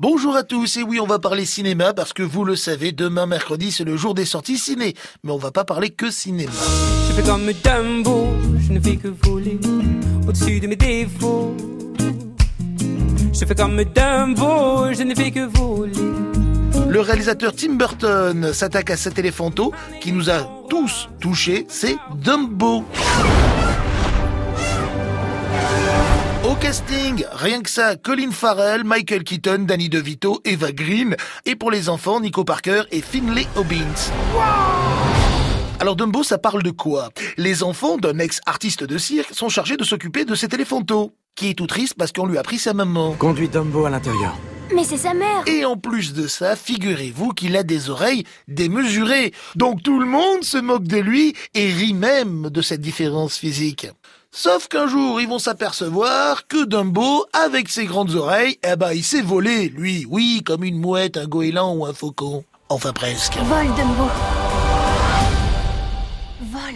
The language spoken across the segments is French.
Bonjour à tous, et oui, on va parler cinéma parce que vous le savez, demain mercredi c'est le jour des sorties ciné. Mais on va pas parler que cinéma. Je fais comme Dumbo, je ne fais que voler au-dessus de mes défauts. Je fais comme Dumbo, je ne fais que voler. Le réalisateur Tim Burton s'attaque à cet éléphanto qui nous a tous touchés, c'est Dumbo. Casting, rien que ça, Colin Farrell, Michael Keaton, Danny DeVito, Eva Green, et pour les enfants, Nico Parker et Finlay Hobbins. Alors Dumbo, ça parle de quoi? Les enfants d'un ex-artiste de cirque sont chargés de s'occuper de cet éléphanto, qui est tout triste parce qu'on lui a pris sa maman. Conduis Dumbo à l'intérieur. Mais c'est sa mère Et en plus de ça, figurez-vous qu'il a des oreilles démesurées. Donc tout le monde se moque de lui et rit même de cette différence physique. Sauf qu'un jour, ils vont s'apercevoir que Dumbo, avec ses grandes oreilles, eh ben, il s'est volé, lui, oui, comme une mouette, un goéland ou un faucon. Enfin presque. Vol, Dumbo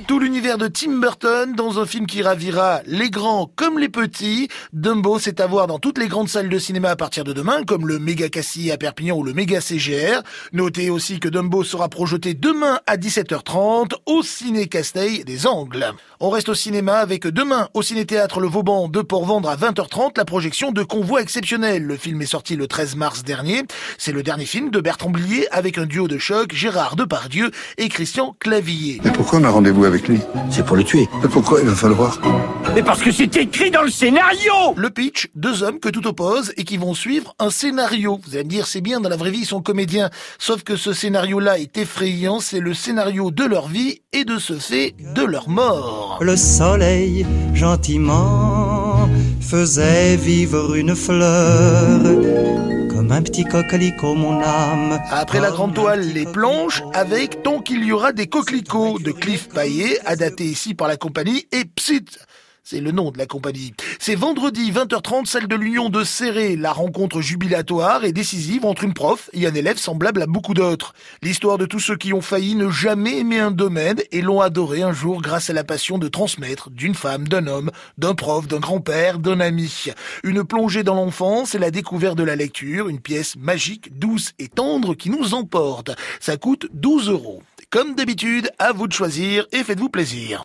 Tout l'univers de Tim Burton dans un film qui ravira les grands comme les petits. Dumbo, c'est à voir dans toutes les grandes salles de cinéma à partir de demain, comme le Méga Cassis à Perpignan ou le Méga CGR. Notez aussi que Dumbo sera projeté demain à 17h30 au Ciné Casteil des Angles. On reste au cinéma avec demain au Ciné-Théâtre Le Vauban de Port-Vendre à 20h30 la projection de Convoi exceptionnel. Le film est sorti le 13 mars dernier. C'est le dernier film de Bertrand Blier avec un duo de choc, Gérard Depardieu et Christian Clavier. Pourquoi on a rendez-vous avec lui C'est pour le tuer. Mais pourquoi il va falloir Mais parce que c'est écrit dans le scénario Le pitch, deux hommes que tout oppose et qui vont suivre un scénario. Vous allez me dire, c'est bien, dans la vraie vie, ils sont comédiens. Sauf que ce scénario-là est effrayant, c'est le scénario de leur vie et de ce fait de leur mort. Le soleil, gentiment, faisait vivre une fleur. Comme un petit coquelicot, mon âme. Après la grande toile, les planches, avec Tant qu'il y aura des coquelicots de Cliff Paillet, adapté ici par la compagnie, et Psit. C'est le nom de la compagnie. C'est vendredi 20h30, salle de l'Union de Serré. La rencontre jubilatoire et décisive entre une prof et un élève semblable à beaucoup d'autres. L'histoire de tous ceux qui ont failli ne jamais aimer un domaine et l'ont adoré un jour grâce à la passion de transmettre d'une femme, d'un homme, d'un prof, d'un grand-père, d'un ami. Une plongée dans l'enfance et la découverte de la lecture, une pièce magique, douce et tendre qui nous emporte. Ça coûte 12 euros. Comme d'habitude, à vous de choisir et faites-vous plaisir.